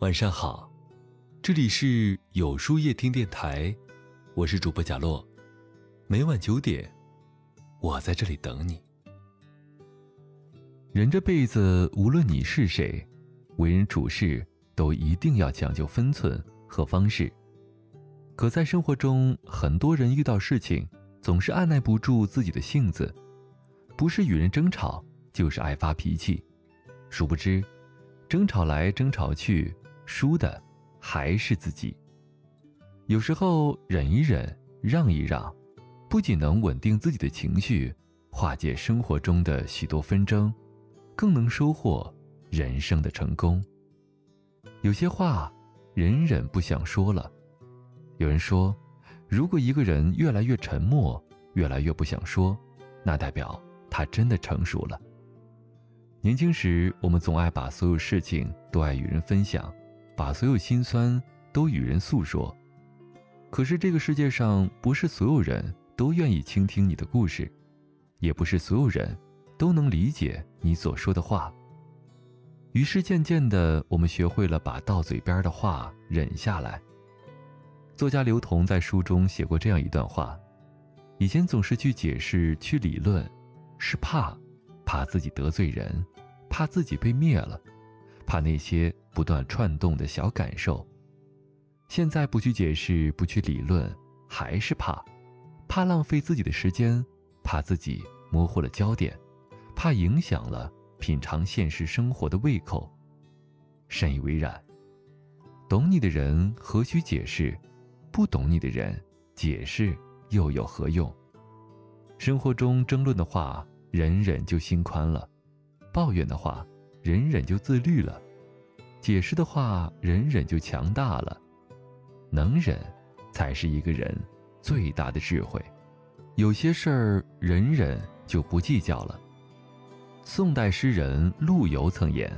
晚上好，这里是有书夜听电台，我是主播贾洛，每晚九点，我在这里等你。人这辈子，无论你是谁，为人处事都一定要讲究分寸和方式。可在生活中，很多人遇到事情总是按耐不住自己的性子，不是与人争吵，就是爱发脾气，殊不知，争吵来争吵去。输的还是自己。有时候忍一忍，让一让，不仅能稳定自己的情绪，化解生活中的许多纷争，更能收获人生的成功。有些话，忍忍不想说了。有人说，如果一个人越来越沉默，越来越不想说，那代表他真的成熟了。年轻时，我们总爱把所有事情都爱与人分享。把所有心酸都与人诉说，可是这个世界上不是所有人都愿意倾听你的故事，也不是所有人都能理解你所说的话。于是渐渐的，我们学会了把到嘴边的话忍下来。作家刘同在书中写过这样一段话：以前总是去解释、去理论，是怕，怕自己得罪人，怕自己被灭了。怕那些不断串动的小感受。现在不去解释，不去理论，还是怕，怕浪费自己的时间，怕自己模糊了焦点，怕影响了品尝现实生活的胃口。深以为然。懂你的人何须解释？不懂你的人解释又有何用？生活中争论的话，忍忍就心宽了；抱怨的话。忍忍就自律了，解释的话，忍忍就强大了。能忍，才是一个人最大的智慧。有些事儿，忍忍就不计较了。宋代诗人陆游曾言：“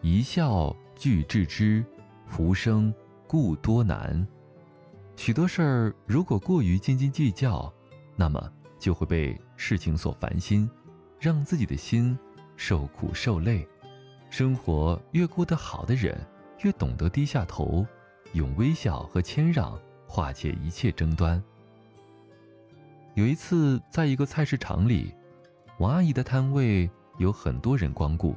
一笑俱置之，浮生故多难。”许多事儿，如果过于斤斤计较，那么就会被事情所烦心，让自己的心受苦受累。生活越过得好的人，越懂得低下头，用微笑和谦让化解一切争端。有一次，在一个菜市场里，王阿姨的摊位有很多人光顾，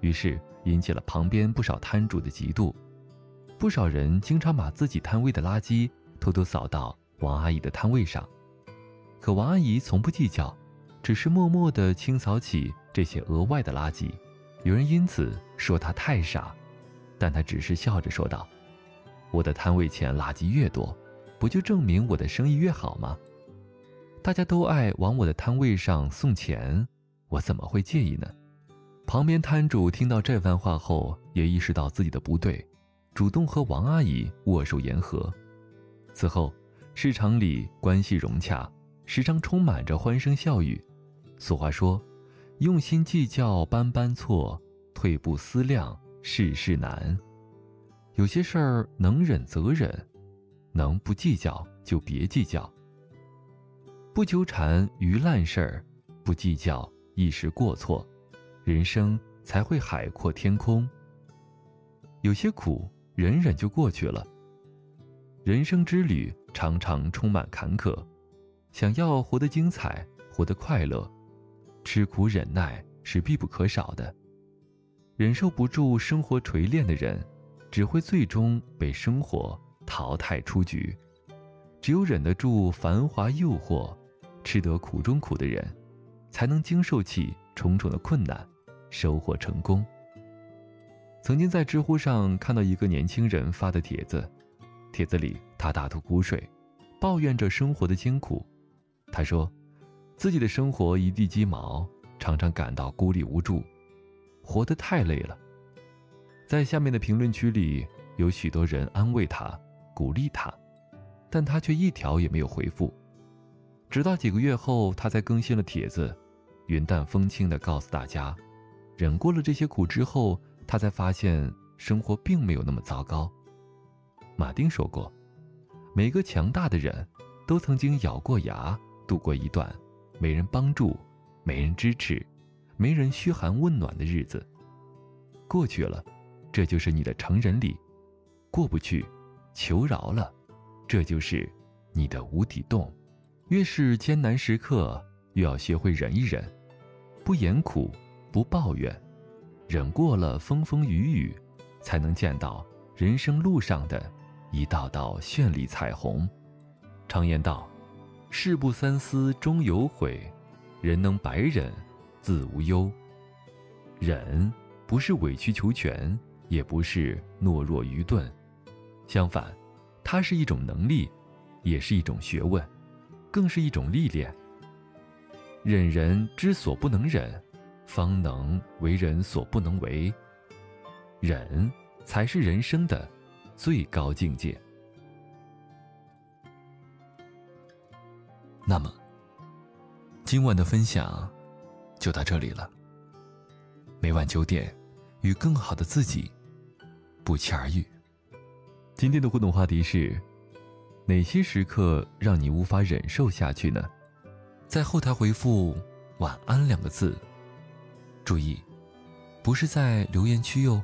于是引起了旁边不少摊主的嫉妒。不少人经常把自己摊位的垃圾偷偷扫到王阿姨的摊位上，可王阿姨从不计较，只是默默地清扫起这些额外的垃圾。有人因此说他太傻，但他只是笑着说道：“我的摊位前垃圾越多，不就证明我的生意越好吗？大家都爱往我的摊位上送钱，我怎么会介意呢？”旁边摊主听到这番话后，也意识到自己的不对，主动和王阿姨握手言和。此后，市场里关系融洽，时常充满着欢声笑语。俗话说。用心计较，般般错；退步思量，事事难。有些事儿能忍则忍，能不计较就别计较。不纠缠于烂事儿，不计较一时过错，人生才会海阔天空。有些苦忍忍就过去了。人生之旅常常充满坎坷，想要活得精彩，活得快乐。吃苦忍耐是必不可少的，忍受不住生活锤炼的人，只会最终被生活淘汰出局。只有忍得住繁华诱惑，吃得苦中苦的人，才能经受起重重的困难，收获成功。曾经在知乎上看到一个年轻人发的帖子，帖子里他大吐苦水，抱怨着生活的艰苦。他说。自己的生活一地鸡毛，常常感到孤立无助，活得太累了。在下面的评论区里，有许多人安慰他、鼓励他，但他却一条也没有回复。直到几个月后，他才更新了帖子，云淡风轻地告诉大家：忍过了这些苦之后，他才发现生活并没有那么糟糕。马丁说过：“每个强大的人都曾经咬过牙度过一段。”没人帮助，没人支持，没人嘘寒问暖的日子，过去了，这就是你的成人礼，过不去，求饶了，这就是你的无底洞。越是艰难时刻，越要学会忍一忍，不言苦，不抱怨，忍过了风风雨雨，才能见到人生路上的一道道绚丽彩虹。常言道：“事不三思终有悔，人能百忍自无忧。”忍不是委曲求全，也不是懦弱愚钝，相反，它是一种能力，也是一种学问。更是一种历练。忍人之所不能忍，方能为人所不能为。忍才是人生的最高境界。那么，今晚的分享就到这里了。每晚九点，与更好的自己不期而遇。今天的互动话题是。哪些时刻让你无法忍受下去呢？在后台回复“晚安”两个字。注意，不是在留言区哟。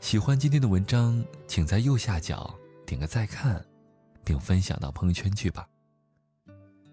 喜欢今天的文章，请在右下角点个再看，并分享到朋友圈去吧。